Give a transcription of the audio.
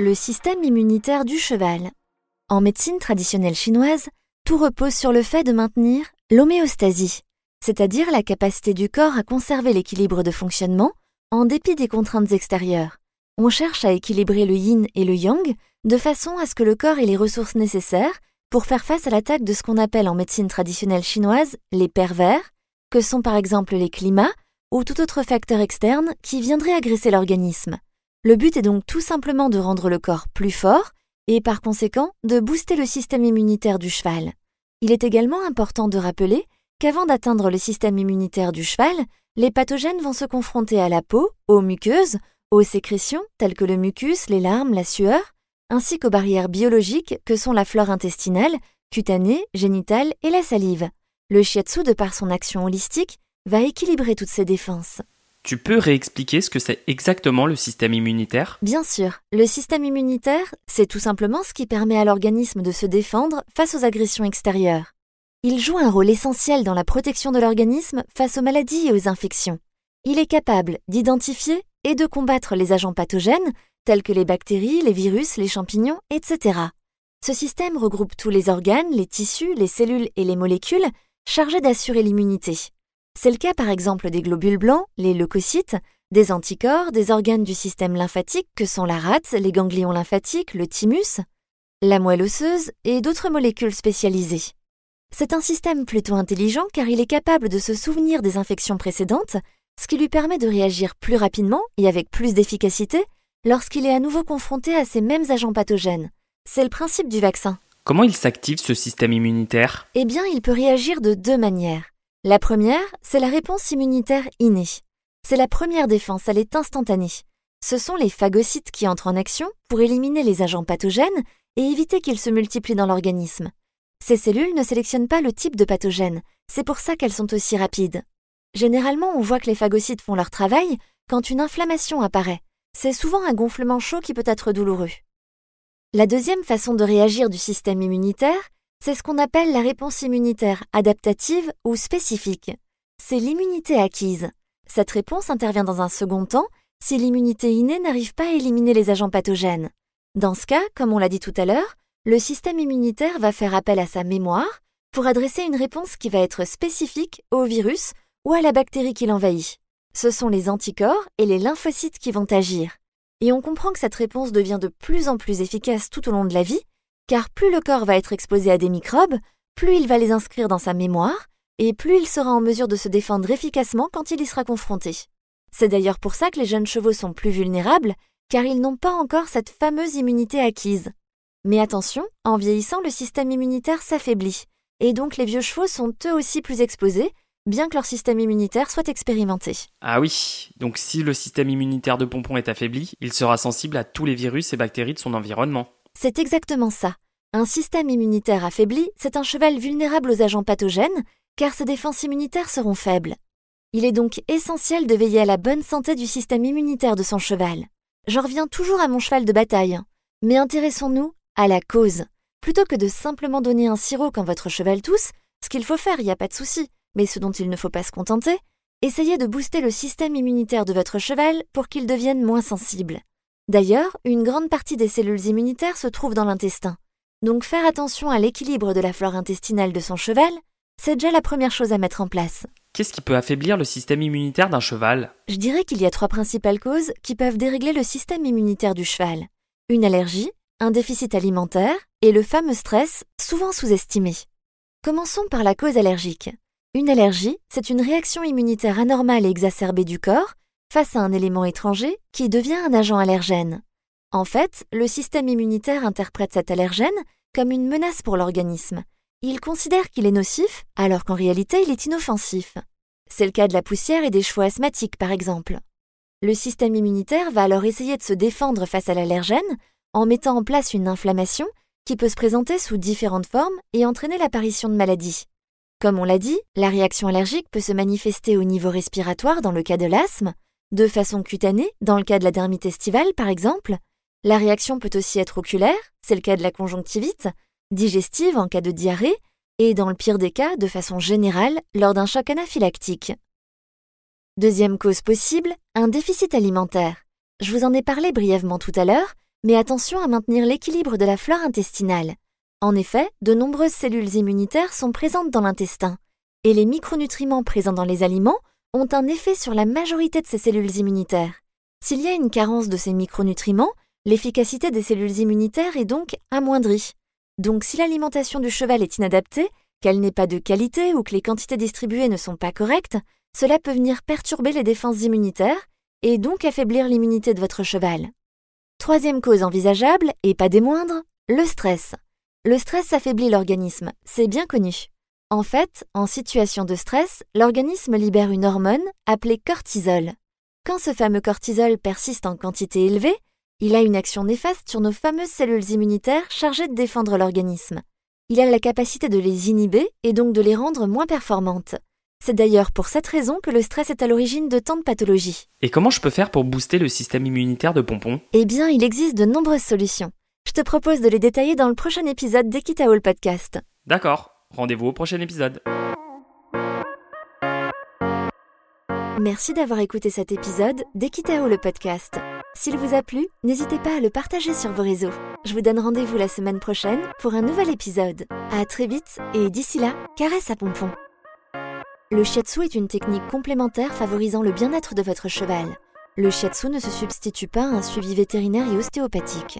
Le système immunitaire du cheval. En médecine traditionnelle chinoise, tout repose sur le fait de maintenir l'homéostasie, c'est-à-dire la capacité du corps à conserver l'équilibre de fonctionnement en dépit des contraintes extérieures. On cherche à équilibrer le yin et le yang de façon à ce que le corps ait les ressources nécessaires pour faire face à l'attaque de ce qu'on appelle en médecine traditionnelle chinoise les pervers, que sont par exemple les climats ou tout autre facteur externe qui viendrait agresser l'organisme. Le but est donc tout simplement de rendre le corps plus fort et par conséquent de booster le système immunitaire du cheval. Il est également important de rappeler qu'avant d'atteindre le système immunitaire du cheval, les pathogènes vont se confronter à la peau, aux muqueuses, aux sécrétions telles que le mucus, les larmes, la sueur, ainsi qu'aux barrières biologiques que sont la flore intestinale, cutanée, génitale et la salive. Le shiatsu, de par son action holistique, va équilibrer toutes ces défenses. Tu peux réexpliquer ce que c'est exactement le système immunitaire? Bien sûr, le système immunitaire, c'est tout simplement ce qui permet à l'organisme de se défendre face aux agressions extérieures. Il joue un rôle essentiel dans la protection de l'organisme face aux maladies et aux infections. Il est capable d'identifier et de combattre les agents pathogènes tels que les bactéries, les virus, les champignons, etc. Ce système regroupe tous les organes, les tissus, les cellules et les molécules chargés d'assurer l'immunité. C'est le cas par exemple des globules blancs, les leucocytes, des anticorps, des organes du système lymphatique que sont la rate, les ganglions lymphatiques, le thymus, la moelle osseuse et d'autres molécules spécialisées. C'est un système plutôt intelligent car il est capable de se souvenir des infections précédentes, ce qui lui permet de réagir plus rapidement et avec plus d'efficacité lorsqu'il est à nouveau confronté à ces mêmes agents pathogènes. C'est le principe du vaccin. Comment il s'active ce système immunitaire? Eh bien, il peut réagir de deux manières. La première, c'est la réponse immunitaire innée. C'est la première défense, elle est instantanée. Ce sont les phagocytes qui entrent en action pour éliminer les agents pathogènes et éviter qu'ils se multiplient dans l'organisme. Ces cellules ne sélectionnent pas le type de pathogène, c'est pour ça qu'elles sont aussi rapides. Généralement, on voit que les phagocytes font leur travail quand une inflammation apparaît, c'est souvent un gonflement chaud qui peut être douloureux. La deuxième façon de réagir du système immunitaire, c'est ce qu'on appelle la réponse immunitaire adaptative ou spécifique. C'est l'immunité acquise. Cette réponse intervient dans un second temps si l'immunité innée n'arrive pas à éliminer les agents pathogènes. Dans ce cas, comme on l'a dit tout à l'heure, le système immunitaire va faire appel à sa mémoire pour adresser une réponse qui va être spécifique au virus ou à la bactérie qui l'envahit ce sont les anticorps et les lymphocytes qui vont agir. Et on comprend que cette réponse devient de plus en plus efficace tout au long de la vie, car plus le corps va être exposé à des microbes, plus il va les inscrire dans sa mémoire, et plus il sera en mesure de se défendre efficacement quand il y sera confronté. C'est d'ailleurs pour ça que les jeunes chevaux sont plus vulnérables, car ils n'ont pas encore cette fameuse immunité acquise. Mais attention, en vieillissant, le système immunitaire s'affaiblit, et donc les vieux chevaux sont eux aussi plus exposés, bien que leur système immunitaire soit expérimenté. Ah oui, donc si le système immunitaire de Pompon est affaibli, il sera sensible à tous les virus et bactéries de son environnement. C'est exactement ça. Un système immunitaire affaibli, c'est un cheval vulnérable aux agents pathogènes, car ses défenses immunitaires seront faibles. Il est donc essentiel de veiller à la bonne santé du système immunitaire de son cheval. J'en reviens toujours à mon cheval de bataille, mais intéressons-nous à la cause. Plutôt que de simplement donner un sirop quand votre cheval tousse, ce qu'il faut faire, il n'y a pas de souci, mais ce dont il ne faut pas se contenter, essayez de booster le système immunitaire de votre cheval pour qu'il devienne moins sensible. D'ailleurs, une grande partie des cellules immunitaires se trouve dans l'intestin. Donc faire attention à l'équilibre de la flore intestinale de son cheval, c'est déjà la première chose à mettre en place. Qu'est-ce qui peut affaiblir le système immunitaire d'un cheval? Je dirais qu'il y a trois principales causes qui peuvent dérégler le système immunitaire du cheval. Une allergie, un déficit alimentaire et le fameux stress, souvent sous-estimé. Commençons par la cause allergique. Une allergie, c'est une réaction immunitaire anormale et exacerbée du corps face à un élément étranger qui devient un agent allergène. En fait, le système immunitaire interprète cet allergène comme une menace pour l'organisme, il considère qu'il est nocif alors qu'en réalité il est inoffensif. C'est le cas de la poussière et des chevaux asthmatiques par exemple. Le système immunitaire va alors essayer de se défendre face à l'allergène en mettant en place une inflammation qui peut se présenter sous différentes formes et entraîner l'apparition de maladies. Comme on l'a dit, la réaction allergique peut se manifester au niveau respiratoire dans le cas de l'asthme, de façon cutanée dans le cas de la dermite estivale par exemple. La réaction peut aussi être oculaire, c'est le cas de la conjonctivite, digestive en cas de diarrhée, et dans le pire des cas, de façon générale, lors d'un choc anaphylactique. Deuxième cause possible, un déficit alimentaire. Je vous en ai parlé brièvement tout à l'heure, mais attention à maintenir l'équilibre de la flore intestinale. En effet, de nombreuses cellules immunitaires sont présentes dans l'intestin, et les micronutriments présents dans les aliments ont un effet sur la majorité de ces cellules immunitaires. S'il y a une carence de ces micronutriments, l'efficacité des cellules immunitaires est donc amoindrie. Donc si l'alimentation du cheval est inadaptée, qu'elle n'est pas de qualité ou que les quantités distribuées ne sont pas correctes, cela peut venir perturber les défenses immunitaires et donc affaiblir l'immunité de votre cheval. Troisième cause envisageable, et pas des moindres, le stress. Le stress affaiblit l'organisme, c'est bien connu. En fait, en situation de stress, l'organisme libère une hormone appelée cortisol. Quand ce fameux cortisol persiste en quantité élevée, il a une action néfaste sur nos fameuses cellules immunitaires chargées de défendre l'organisme. Il a la capacité de les inhiber et donc de les rendre moins performantes. C'est d'ailleurs pour cette raison que le stress est à l'origine de tant de pathologies. Et comment je peux faire pour booster le système immunitaire de Pompon? Eh bien, il existe de nombreuses solutions. Je te propose de les détailler dans le prochain épisode d'Equitao le podcast. D'accord, rendez-vous au prochain épisode. Merci d'avoir écouté cet épisode d'Equitao le podcast. S'il vous a plu, n'hésitez pas à le partager sur vos réseaux. Je vous donne rendez-vous la semaine prochaine pour un nouvel épisode. À très vite et d'ici là, caresse à pompon. Le shiatsu est une technique complémentaire favorisant le bien-être de votre cheval. Le shiatsu ne se substitue pas à un suivi vétérinaire et ostéopathique.